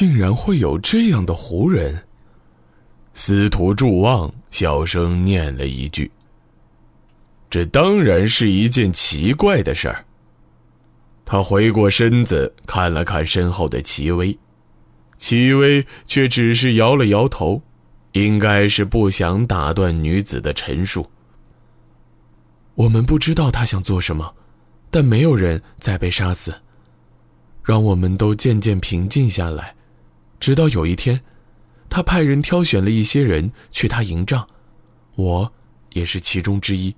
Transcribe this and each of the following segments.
竟然会有这样的胡人。司徒祝望小声念了一句：“这当然是一件奇怪的事儿。”他回过身子看了看身后的齐薇，齐薇却只是摇了摇头，应该是不想打断女子的陈述。我们不知道他想做什么，但没有人再被杀死，让我们都渐渐平静下来。直到有一天，他派人挑选了一些人去他营帐，我也是其中之一。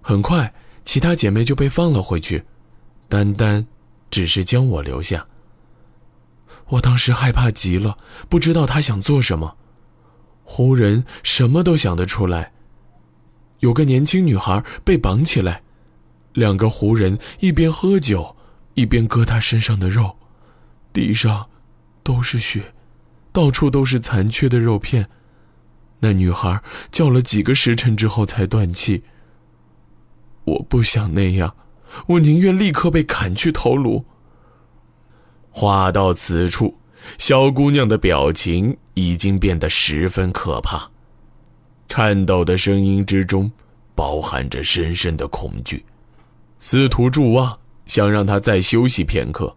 很快，其他姐妹就被放了回去。单单只是将我留下。我当时害怕极了，不知道他想做什么。胡人什么都想得出来。有个年轻女孩被绑起来，两个胡人一边喝酒，一边割她身上的肉，地上都是血，到处都是残缺的肉片。那女孩叫了几个时辰之后才断气。我不想那样。我宁愿立刻被砍去头颅。话到此处，小姑娘的表情已经变得十分可怕，颤抖的声音之中包含着深深的恐惧。司徒祝望想让她再休息片刻，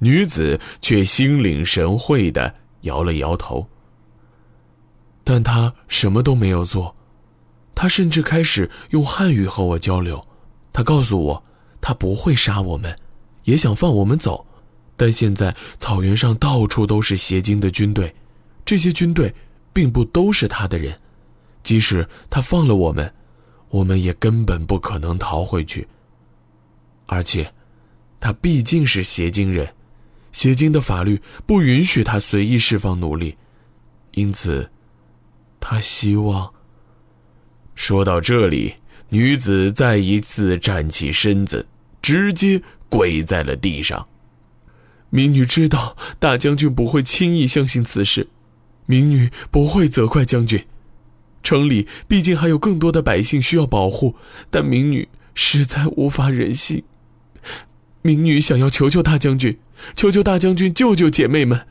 女子却心领神会的摇了摇头。但她什么都没有做，她甚至开始用汉语和我交流。她告诉我。他不会杀我们，也想放我们走，但现在草原上到处都是邪精的军队，这些军队并不都是他的人，即使他放了我们，我们也根本不可能逃回去。而且，他毕竟是邪精人，邪精的法律不允许他随意释放奴隶，因此，他希望。说到这里。女子再一次站起身子，直接跪在了地上。民女知道大将军不会轻易相信此事，民女不会责怪将军。城里毕竟还有更多的百姓需要保护，但民女实在无法忍心。民女想要求求大将军，求求大将军救救姐妹们。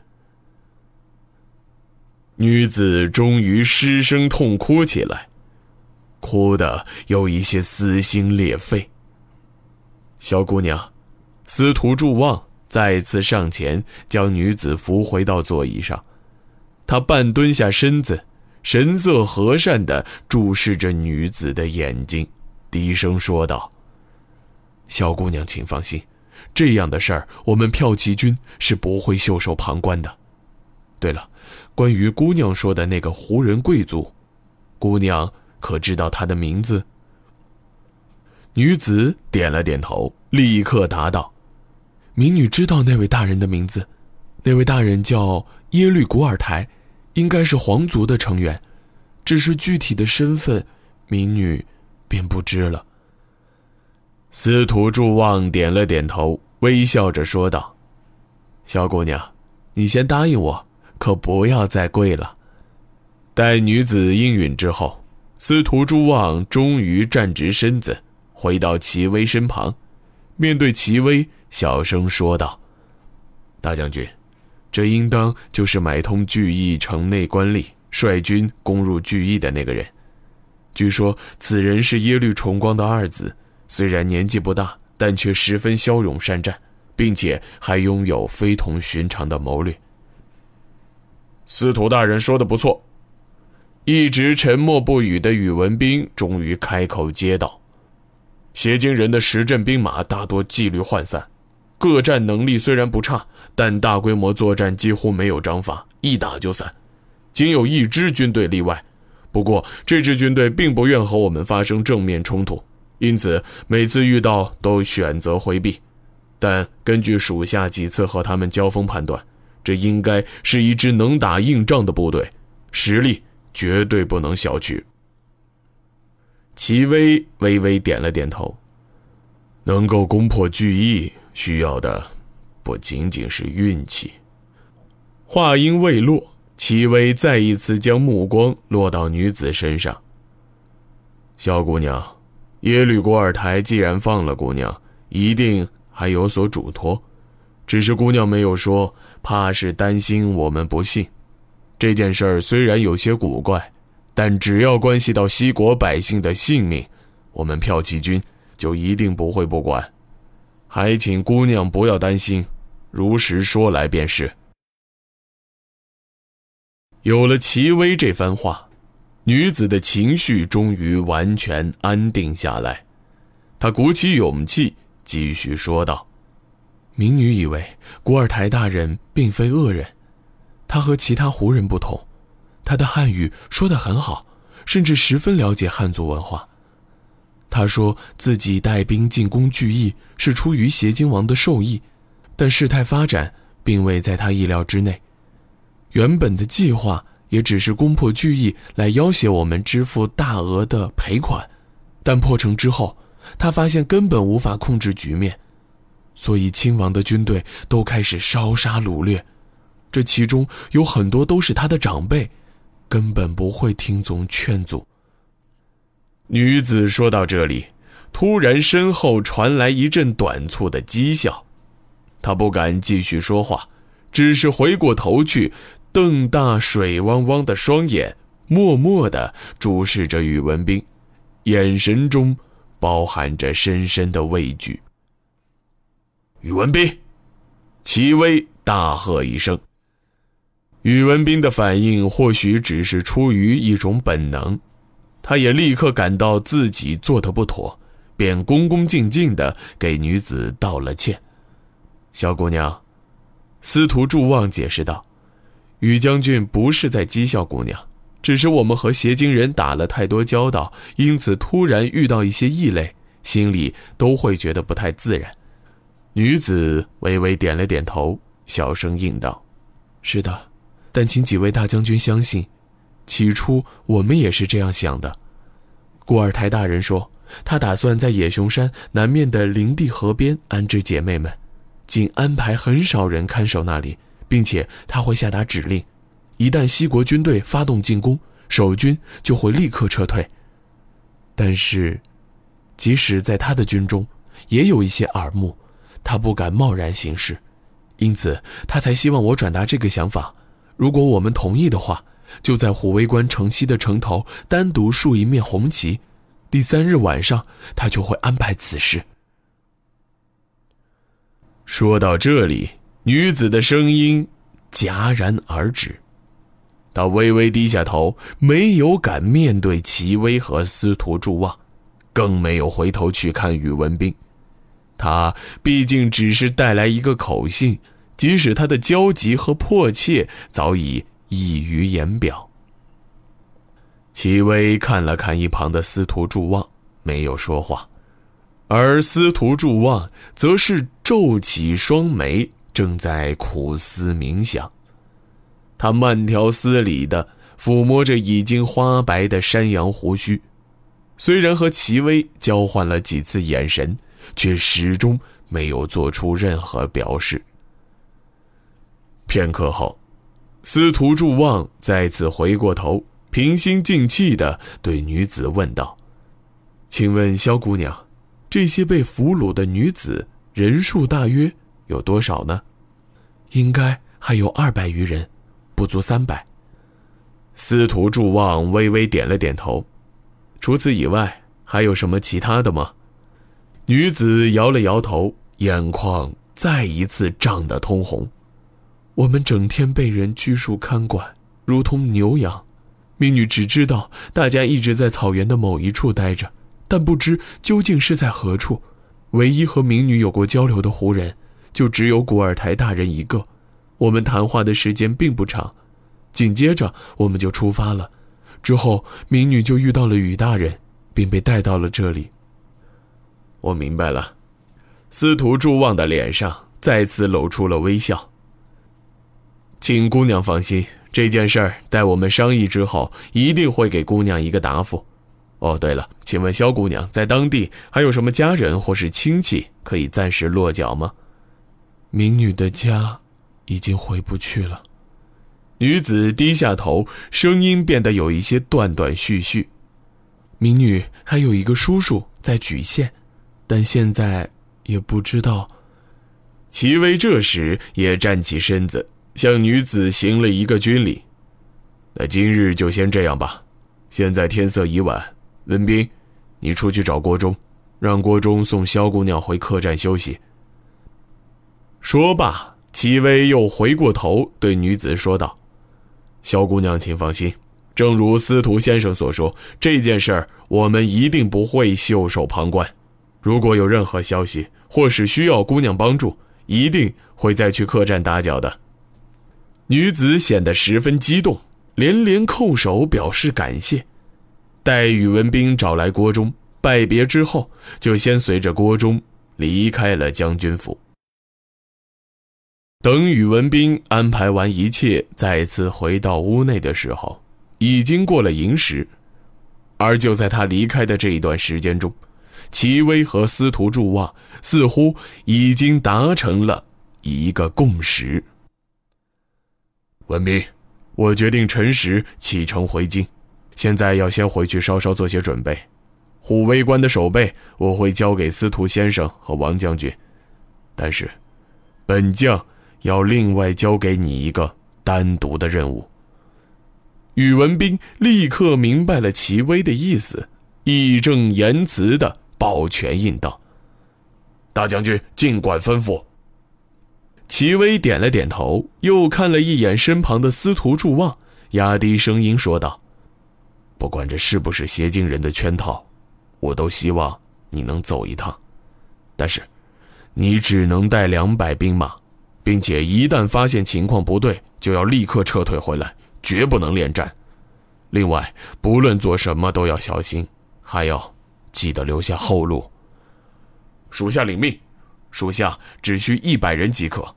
女子终于失声痛哭起来。哭的有一些撕心裂肺。小姑娘，司徒祝望再次上前将女子扶回到座椅上，他半蹲下身子，神色和善的注视着女子的眼睛，低声说道：“小姑娘，请放心，这样的事儿我们票骑军是不会袖手旁观的。对了，关于姑娘说的那个胡人贵族，姑娘。”可知道他的名字？女子点了点头，立刻答道：“民女知道那位大人的名字，那位大人叫耶律古尔台，应该是皇族的成员，只是具体的身份，民女便不知了。”司徒祝望点了点头，微笑着说道：“小姑娘，你先答应我，可不要再跪了。”待女子应允之后。司徒朱望终于站直身子，回到齐威身旁，面对齐威，小声说道：“大将军，这应当就是买通聚义城内官吏，率军攻入聚义的那个人。据说此人是耶律重光的二子，虽然年纪不大，但却十分骁勇善战，并且还拥有非同寻常的谋略。”司徒大人说的不错。一直沉默不语的宇文斌终于开口接道：“邪精人的十阵兵马大多纪律涣散，各战能力虽然不差，但大规模作战几乎没有章法，一打就散。仅有一支军队例外，不过这支军队并不愿和我们发生正面冲突，因此每次遇到都选择回避。但根据属下几次和他们交锋判断，这应该是一支能打硬仗的部队，实力。”绝对不能小觑。齐威微微点了点头。能够攻破巨翼，需要的不仅仅是运气。话音未落，齐威再一次将目光落到女子身上。小姑娘，耶律国尔台既然放了姑娘，一定还有所嘱托。只是姑娘没有说，怕是担心我们不信。这件事儿虽然有些古怪，但只要关系到西国百姓的性命，我们骠骑军就一定不会不管。还请姑娘不要担心，如实说来便是。有了齐威这番话，女子的情绪终于完全安定下来。她鼓起勇气继续说道。民女以为古尔台大人并非恶人，他和其他胡人不同，他的汉语说得很好，甚至十分了解汉族文化。他说自己带兵进攻巨邑是出于邪金王的授意，但事态发展并未在他意料之内。原本的计划也只是攻破巨邑来要挟我们支付大额的赔款，但破城之后，他发现根本无法控制局面。所以，亲王的军队都开始烧杀掳掠，这其中有很多都是他的长辈，根本不会听从劝阻。女子说到这里，突然身后传来一阵短促的讥笑，她不敢继续说话，只是回过头去，瞪大水汪汪的双眼，默默地注视着宇文斌，眼神中包含着深深的畏惧。宇文斌，齐威大喝一声。宇文斌的反应或许只是出于一种本能，他也立刻感到自己做的不妥，便恭恭敬敬的给女子道了歉。小姑娘，司徒祝望解释道：“宇将军不是在讥笑姑娘，只是我们和邪精人打了太多交道，因此突然遇到一些异类，心里都会觉得不太自然。”女子微微点了点头，小声应道：“是的，但请几位大将军相信，起初我们也是这样想的。顾尔台大人说，他打算在野熊山南面的灵地河边安置姐妹们，仅安排很少人看守那里，并且他会下达指令，一旦西国军队发动进攻，守军就会立刻撤退。但是，即使在他的军中，也有一些耳目。”他不敢贸然行事，因此他才希望我转达这个想法。如果我们同意的话，就在虎威关城西的城头单独竖一面红旗。第三日晚上，他就会安排此事。说到这里，女子的声音戛然而止，她微微低下头，没有敢面对齐威和司徒祝望，更没有回头去看宇文斌。他毕竟只是带来一个口信，即使他的焦急和迫切早已溢于言表。齐薇看了看一旁的司徒祝望，没有说话，而司徒祝望则是皱起双眉，正在苦思冥想。他慢条斯理地抚摸着已经花白的山羊胡须，虽然和齐薇交换了几次眼神。却始终没有做出任何表示。片刻后，司徒祝望再次回过头，平心静气的对女子问道：“请问萧姑娘，这些被俘虏的女子人数大约有多少呢？应该还有二百余人，不足三百。”司徒祝望微微点了点头。除此以外，还有什么其他的吗？女子摇了摇头，眼眶再一次涨得通红。我们整天被人拘束看管，如同牛羊。民女只知道大家一直在草原的某一处待着，但不知究竟是在何处。唯一和民女有过交流的胡人，就只有古尔台大人一个。我们谈话的时间并不长，紧接着我们就出发了。之后，民女就遇到了宇大人，并被带到了这里。我明白了，司徒祝望的脸上再次露出了微笑。请姑娘放心，这件事儿待我们商议之后，一定会给姑娘一个答复。哦，对了，请问萧姑娘在当地还有什么家人或是亲戚可以暂时落脚吗？民女的家已经回不去了。女子低下头，声音变得有一些断断续续。民女还有一个叔叔在莒县。但现在也不知道。齐威这时也站起身子，向女子行了一个军礼。那今日就先这样吧，现在天色已晚，文斌，你出去找郭忠，让郭忠送萧姑娘回客栈休息。说罢，齐威又回过头对女子说道：“萧姑娘，请放心，正如司徒先生所说，这件事儿我们一定不会袖手旁观。如果有任何消息，或是需要姑娘帮助。”一定会再去客栈打搅的。女子显得十分激动，连连叩首表示感谢。待宇文斌找来郭忠拜别之后，就先随着郭忠离开了将军府。等宇文斌安排完一切，再次回到屋内的时候，已经过了寅时。而就在他离开的这一段时间中，齐威和司徒祝望似乎已经达成了一个共识。文斌，我决定辰时启程回京，现在要先回去稍稍做些准备。虎威关的守备我会交给司徒先生和王将军，但是本将要另外交给你一个单独的任务。宇文斌立刻明白了齐威的意思，义正言辞的。抱拳应道：“大将军尽管吩咐。”齐威点了点头，又看了一眼身旁的司徒祝望，压低声音说道：“不管这是不是邪精人的圈套，我都希望你能走一趟。但是，你只能带两百兵马，并且一旦发现情况不对，就要立刻撤退回来，绝不能恋战。另外，不论做什么都要小心，还要……”记得留下后路。属下领命，属下只需一百人即可。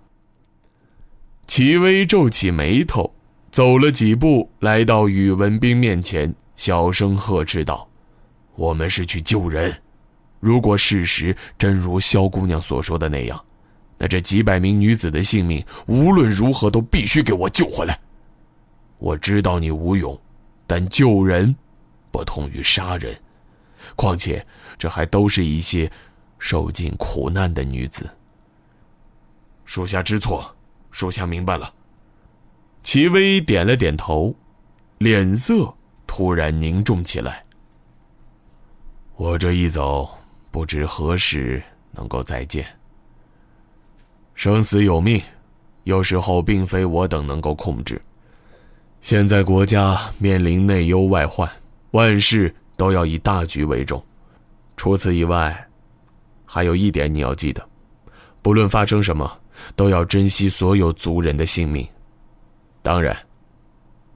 齐威皱起眉头，走了几步，来到宇文斌面前，小声呵斥道：“我们是去救人，如果事实真如萧姑娘所说的那样，那这几百名女子的性命无论如何都必须给我救回来。我知道你无勇，但救人，不同于杀人。”况且，这还都是一些受尽苦难的女子。属下知错，属下明白了。齐威点了点头，脸色突然凝重起来。我这一走，不知何时能够再见。生死有命，有时候并非我等能够控制。现在国家面临内忧外患，万事。都要以大局为重，除此以外，还有一点你要记得：不论发生什么，都要珍惜所有族人的性命。当然，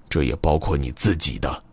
这也包括你自己的。